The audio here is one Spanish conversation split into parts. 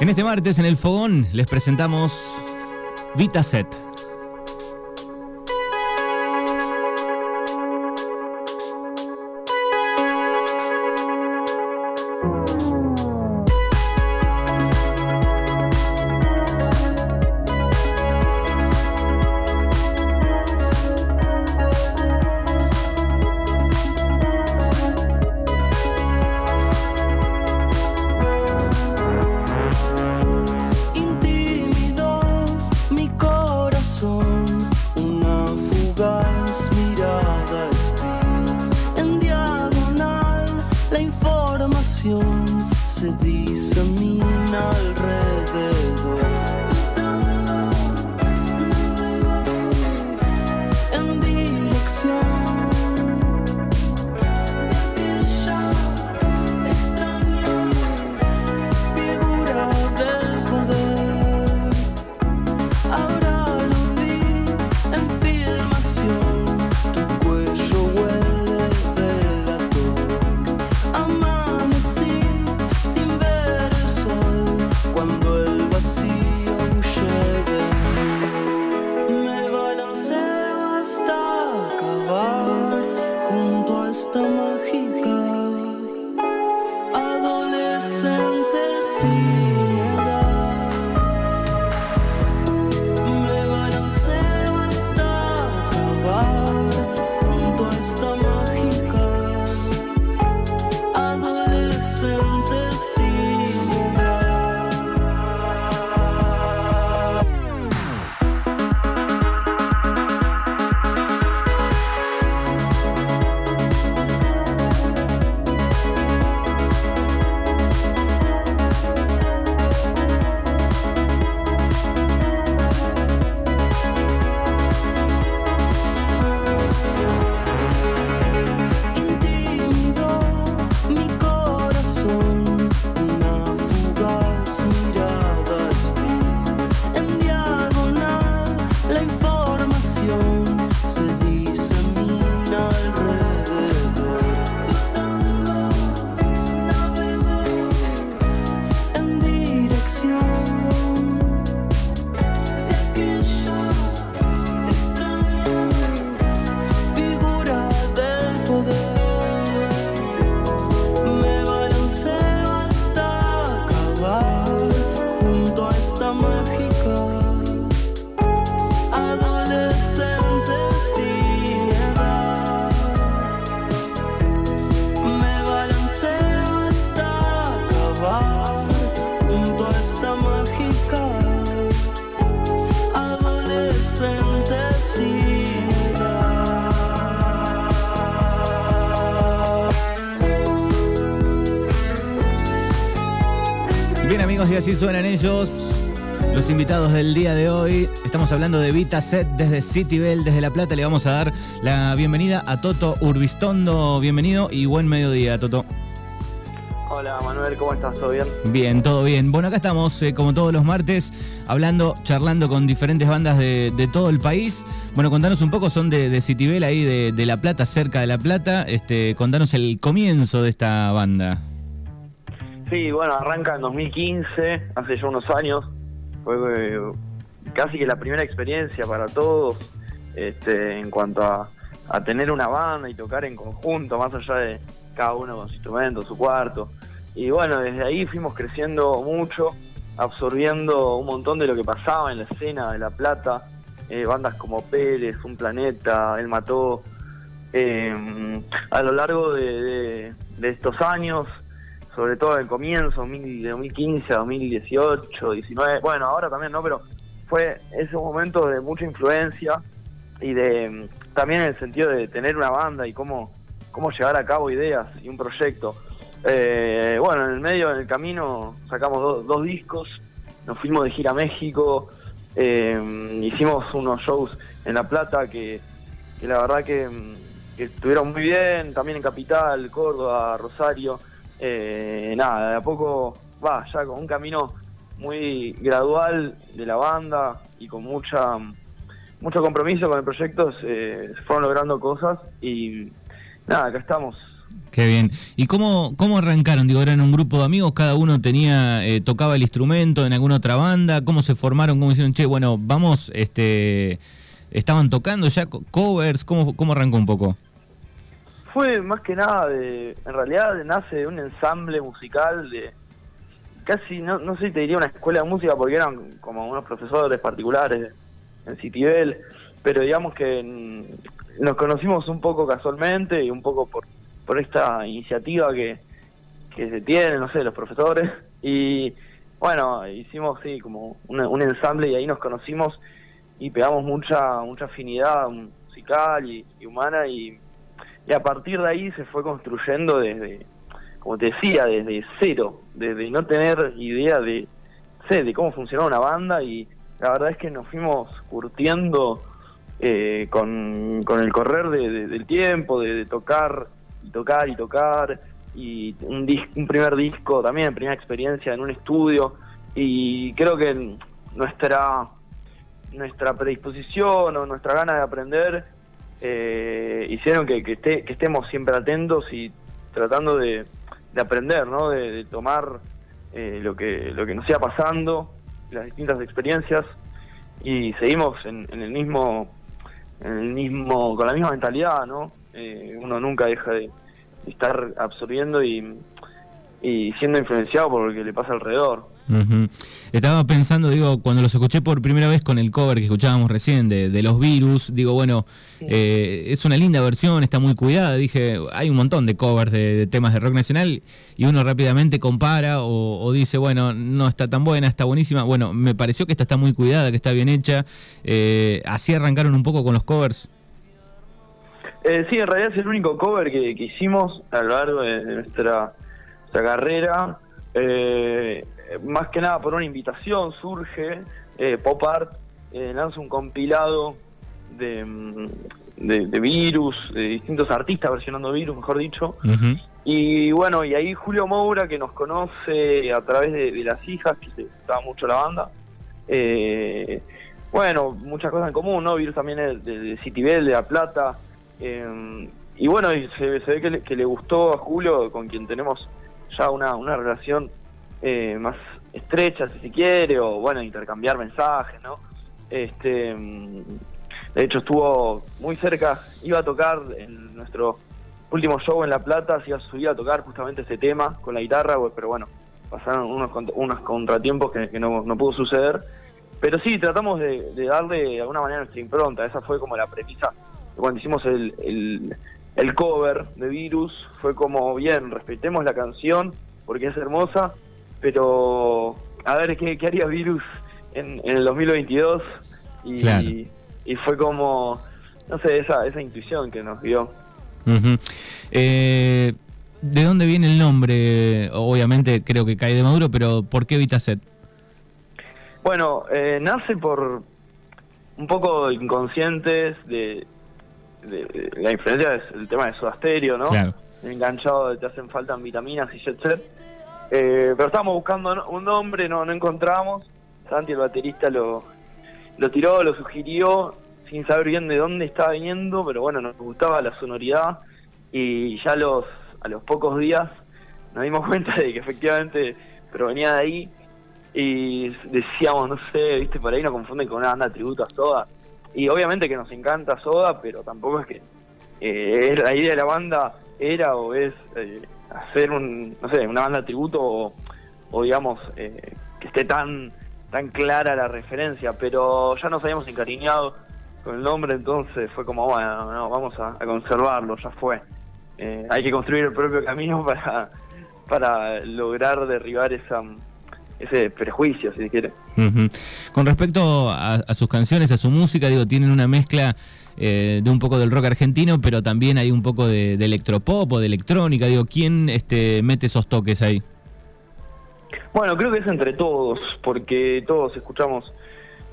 En este martes, en el Fogón, les presentamos Vitaset. Intimidó así suenan ellos. Los invitados del día de hoy, estamos hablando de Vita Set desde Citybel, desde La Plata. Le vamos a dar la bienvenida a Toto Urbistondo. Bienvenido y buen mediodía, Toto. Hola Manuel, ¿cómo estás? ¿Todo bien? Bien, todo bien. Bueno, acá estamos, eh, como todos los martes, hablando, charlando con diferentes bandas de, de todo el país. Bueno, contanos un poco, son de, de Citibel, ahí de, de La Plata, cerca de La Plata. Este, contanos el comienzo de esta banda. Sí, bueno, arranca en 2015, hace ya unos años. Fue eh, casi que la primera experiencia para todos este, en cuanto a, a tener una banda y tocar en conjunto, más allá de cada uno con su instrumento, su cuarto. Y bueno, desde ahí fuimos creciendo mucho, absorbiendo un montón de lo que pasaba en la escena de La Plata. eh, bandas como Pérez, Un Planeta, El Mató. Eh, a lo largo de estos años, sobre todo en el comienzo, 2000 de 2015 a 2018, 19, bueno, ahora también, ¿no? Pero fue ese momento de mucha influencia y de también en el sentido de tener una banda y cómo, cómo llevar a cabo ideas y un proyecto. Eh, bueno, en el medio, en el camino, sacamos do- dos discos, nos fuimos de gira a México, eh, hicimos unos shows en La Plata que, la verdad que estuvieron muy bien, también en Capital, Córdoba, Rosario. Eh, nada, de a poco va, ya con un camino muy gradual de la banda y con mucha mucho compromiso con el proyecto, se, fueron logrando cosas y nada, acá estamos Qué bien. ¿Y cómo, cómo arrancaron? Digo, eran un grupo de amigos, cada uno tenía, eh, tocaba el instrumento en alguna otra banda. ¿Cómo se formaron? ¿Cómo dijeron, che, bueno, vamos, este, estaban tocando ya co- covers? ¿Cómo, cómo arrancó un poco? Fue más que nada, de, en realidad nace de un ensamble musical de casi, no, no sé si te diría una escuela de música porque eran como unos profesores particulares en Citibel, pero digamos que mm, nos conocimos un poco casualmente y un poco por, por esta iniciativa que, que se tiene, no sé, los profesores. Y bueno, hicimos sí como un, un ensamble y ahí nos conocimos y pegamos mucha mucha afinidad musical y, y humana y, y a partir de ahí se fue construyendo desde, como te decía, desde cero, desde no tener idea de, de cómo funcionaba una banda y la verdad es que nos fuimos curtiendo eh, con, con el correr de- de- del tiempo, de, de tocar y tocar y tocar y un, dis- un primer disco también, primera experiencia en un estudio y creo que nuestra nuestra predisposición o nuestra gana de aprender eh, hicieron que, esté- que estemos siempre atentos y tratando de, de aprender, ¿no? de, tomar eh, lo que lo que nos iba pasando, las distintas experiencias y seguimos en, el mismo en el mismo con la misma mentalidad, ¿no? Eh, uno nunca deja de, estar absorbiendo y siendo influenciado por lo que le pasa alrededor. Estaba pensando, digo, cuando los escuché por primera vez con el cover que escuchábamos recién de, de los virus, digo, bueno, eh, es una linda versión, está muy cuidada. Dije, hay un montón de covers de, de temas de rock nacional y uno rápidamente compara o, o dice, bueno, no está tan buena, está buenísima. Bueno, me pareció que esta está muy cuidada, que está bien hecha. Eh, así arrancaron un poco con los covers. Eh, sí, en realidad es el único cover que, que hicimos a lo largo de, de nuestra, nuestra carrera. Eh, más que nada por una invitación surge eh, Pop Art, eh, lanza un compilado de, mm, de, de virus, de distintos artistas versionando virus, mejor dicho. Y bueno, y ahí Julio Moura, que nos conoce a través de, de las hijas, que le gustaba mucho la banda. Eh, bueno, muchas cosas en común, ¿no? Virus también es de, de Citibel, de La Plata. Eh, y bueno, y se, se ve que le, que le gustó a Julio, con quien tenemos ya una, una relación eh, más estrecha, si se quiere, o bueno, intercambiar mensajes, ¿no? Este, mm, de hecho, estuvo muy cerca, iba a tocar en nuestro último show en La Plata, se iba a subir a tocar justamente ese tema con la guitarra, pero bueno, pasaron unos, unos contratiempos que, no, no pudo suceder. Pero sí, tratamos de, darle de alguna manera nuestra impronta, esa fue como la premisa cuando hicimos el, el, el cover de Virus, fue como, bien, respetemos la canción porque es hermosa, pero a ver qué, qué haría Virus en, en el 2022 y, Claro. y fue como, no sé, esa, esa intuición que nos dio. Eh, ¿De dónde viene el nombre? Obviamente creo que cae de Maduro, pero ¿por qué Vitaset? Bueno, eh, nace por un poco inconscientes de, de- de la influencia del tema de Soda Stereo, ¿no? Claro. Enganchado de te hacen falta vitaminas y jet set. Eh, pero estábamos buscando un nombre, no, no encontramos. Santi, el baterista, lo, lo tiró, lo sugirió, sin saber bien de dónde estaba viniendo, pero bueno, nos gustaba la sonoridad. Y ya los, a los pocos días nos dimos cuenta de que efectivamente provenía de ahí y decíamos, no sé, viste, por ahí nos confunden con una banda de tributo a Soda. Y obviamente que nos encanta Soda, pero tampoco es que eh, la idea de la banda era o es eh, hacer un, no sé, una banda tributo o, digamos, eh, que esté tan, tan clara la referencia, pero ya nos habíamos encariñado con el nombre, entonces fue como, bueno, no, vamos a, conservarlo, ya fue. Eh, hay que construir el propio camino para, para lograr derribar esa ese prejuicio, si se quiere. Ujú. Con respecto a, a sus canciones, a su música, digo, tienen una mezcla eh, de un poco del rock argentino, pero también hay un poco de, electropop o de electrónica. Digo, ¿quién este, mete esos toques ahí? Bueno, creo que es entre todos, porque todos escuchamos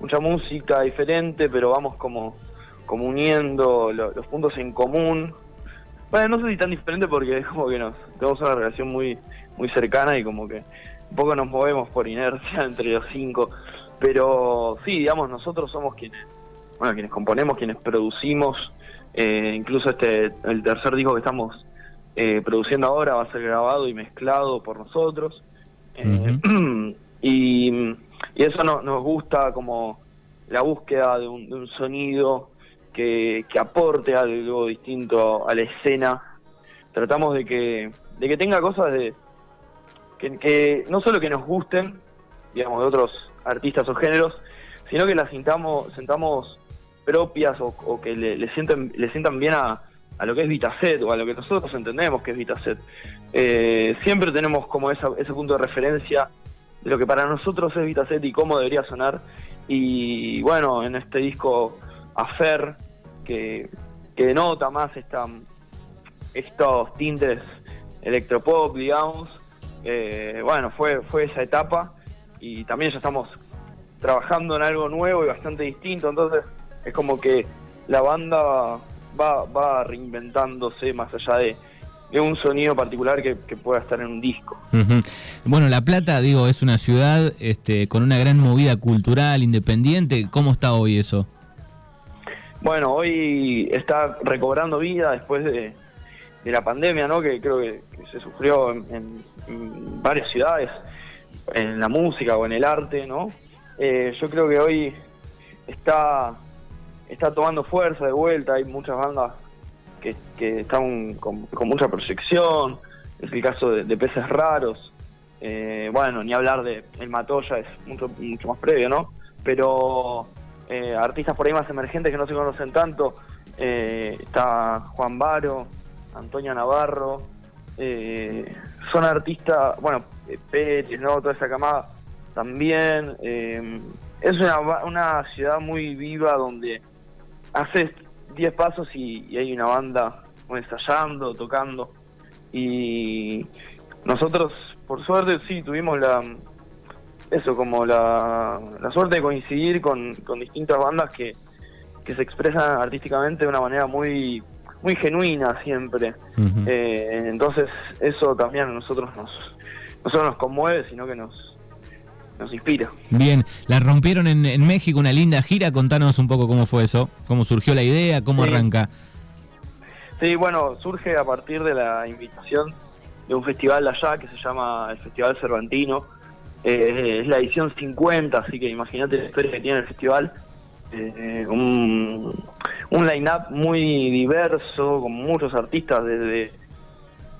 mucha música diferente, pero vamos como, como uniendo lo- los puntos en común. Bueno, no sé si tan diferente porque es como que nos tenemos una relación muy muy cercana y como que un poco nos movemos por inercia entre los cinco. Pero sí, digamos, nosotros somos quienes, bueno, quienes componemos, quienes producimos, eh, incluso este el tercer disco que estamos eh, produciendo ahora, va a ser grabado y mezclado por nosotros. Eh, y, y eso no- nos gusta como la búsqueda de un, de un sonido que, aporte algo distinto a la escena. Tratamos de que, de que tenga cosas de que, no solo que nos gusten, digamos, de otros artistas o géneros, sino que las sentamos propias o, que le, le sienten, le sientan bien a, a lo que es Vitaset o a lo que nosotros entendemos que es Vitaset. Eh, siempre tenemos como esa, ese punto de referencia de lo que para nosotros es Vitaset y cómo debería sonar. Y bueno, en este disco Afer, que, que denota más esta, estos tintes electropop, digamos, eh, bueno, fue, fue esa etapa y también ya estamos trabajando en algo nuevo y bastante distinto, entonces es como que la banda va, va reinventándose más allá de, de un sonido particular que, que pueda estar en un disco. Bueno, La Plata, digo, es una ciudad este, con una gran movida cultural, independiente. ¿Cómo está hoy eso? Bueno, hoy está recobrando vida después de, de la pandemia, ¿no? Que creo que, que se sufrió en, en- en varias ciudades, en la música o en el arte, ¿no? Eh, yo creo que hoy está, está tomando fuerza de vuelta, hay muchas bandas que, que están con, con mucha proyección, es el caso de, Peces Raros, eh, bueno, ni hablar de El Matoya, es mucho, mucho más previo, ¿no? Pero eh, artistas por ahí más emergentes que no se conocen tanto, eh, está Juan Baro, Antonia Navarro, eh, son artistas, bueno, Pérez, ¿no? Toda esa camada también. eh, es una, una ciudad muy viva donde haces 10 pasos y, y hay una banda ensayando, tocando. Y nosotros, por suerte, sí, tuvimos la eso, como la, la suerte de coincidir con, con distintas bandas que, que se expresan artísticamente de una manera muy muy genuina siempre. Eh, entonces eso también a nosotros nos no solo nos conmueve, sino que nos nos inspira. Bien, la rompieron en, en México, una linda gira. Contanos un poco cómo fue eso, cómo surgió la idea, cómo Sí. arranca. Sí, bueno, surge a partir de la invitación de un festival allá que se llama el Festival Cervantino. Eh, es la edición 50, así que imagínate la historia que tiene el festival. Eh, un un line-up muy diverso, con muchos artistas, desde,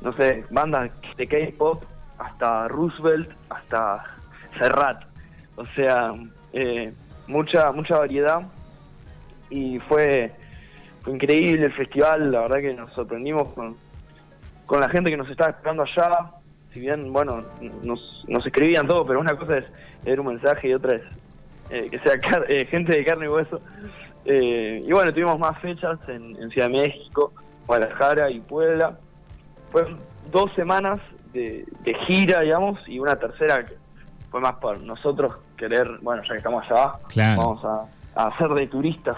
no sé, bandas de K-pop hasta Roosevelt, hasta Serrat. O sea, eh, mucha mucha variedad. Y fue fue increíble el festival, la verdad que nos sorprendimos con, con la gente que nos estaba esperando allá. Si bien, bueno, nos, nos escribían todo, pero una cosa es leer un mensaje y otra es eh, que sea eh, gente de carne y hueso. Eh, y bueno, tuvimos más fechas en, en Ciudad de México, Guadalajara y Puebla. Fueron dos semanas de, de gira, digamos, y una tercera que fue más por nosotros querer, bueno, ya que estamos allá, Claro. vamos a, a hacer de turistas.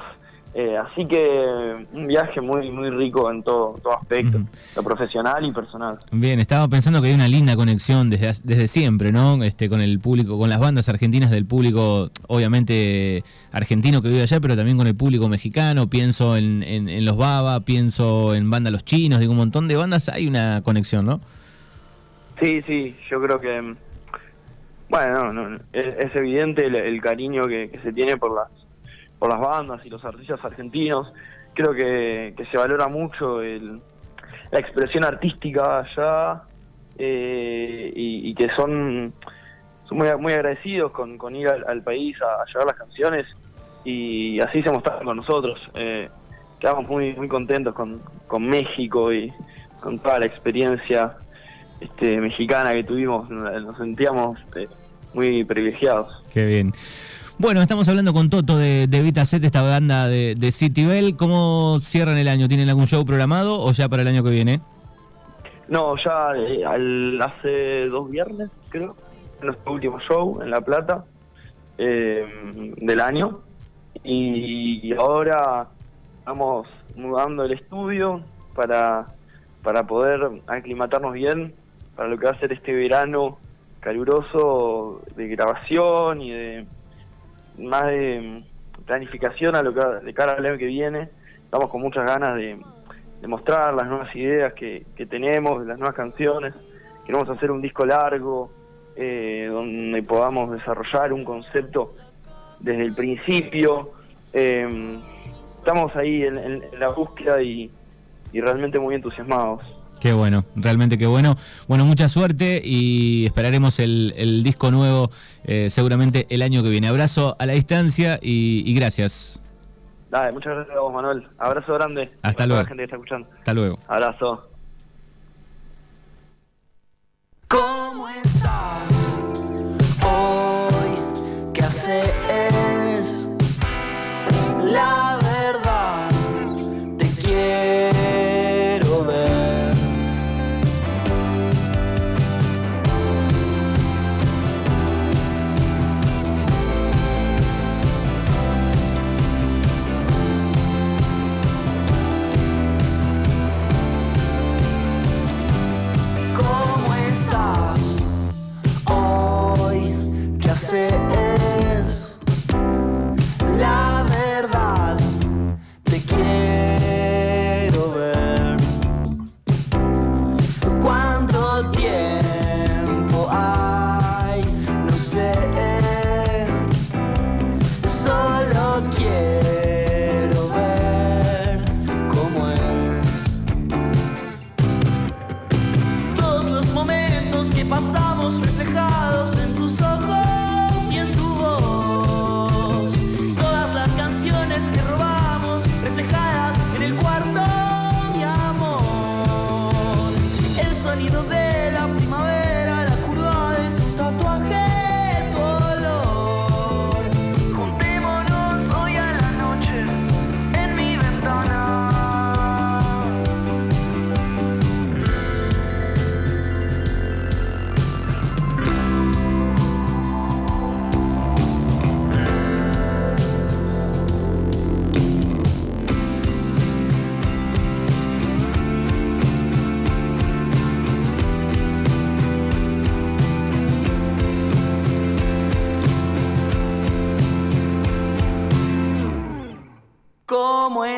Eh, así que un viaje muy muy rico en todo, todo aspecto, lo profesional y personal. Bien, estaba pensando que hay una linda conexión desde, desde siempre, ¿no? Este, con el público, con las bandas argentinas del público, obviamente argentino que vive allá, pero también con el público mexicano. Pienso en, en- en los Baba, pienso en banda Los Chinos, digo, un montón de bandas, hay una conexión, ¿no? Sí, sí, yo creo que, bueno, no, es, evidente el, el cariño que, que se tiene por las por las bandas y los artistas argentinos. Creo que, que se valora mucho el, la expresión artística allá eh, y, que son, muy, muy agradecidos con, con ir al, país a, a llevar las canciones y así se mostraron con nosotros. Eh, quedamos muy, muy contentos con, con México y con toda la experiencia este, mexicana que tuvimos, nos sentíamos eh, muy privilegiados. Qué bien. Bueno, estamos hablando con Toto de, de Vita Set, esta banda de, de City Bell. ¿Cómo cierran el año? ¿Tienen algún show programado o ya para el año que viene? No, ya eh, al- hace dos viernes, creo, nuestro último show en La Plata eh, del año. Y ahora estamos mudando el estudio para, para poder aclimatarnos bien para lo que va a ser este verano caluroso de grabación y de más de planificación a lo que de cara al año que viene. Estamos con muchas ganas de, mostrar las nuevas ideas que, que tenemos, las nuevas canciones. Queremos hacer un disco largo, eh, donde podamos desarrollar un concepto desde el principio. Eh, estamos ahí en, en- en la búsqueda y, y realmente muy entusiasmados. Qué bueno, realmente qué bueno. Bueno, mucha suerte y esperaremos el, el disco nuevo eh, seguramente el año que viene. Abrazo a la distancia y, y gracias. Dale, muchas gracias a vos, Manuel. Abrazo grande. Hasta a luego. la gente que está escuchando. Hasta luego. Abrazo. ¿Cómo estás el cuarto,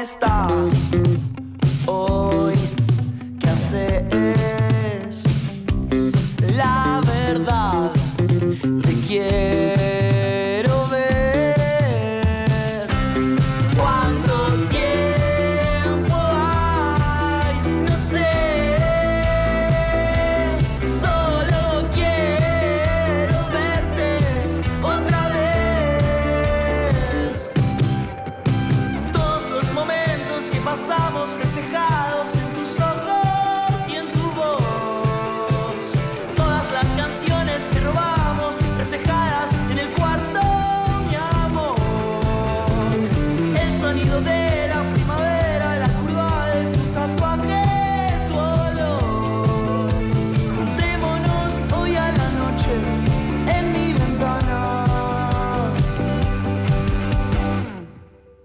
¿Cómo estás hoy? ¿Qué haces?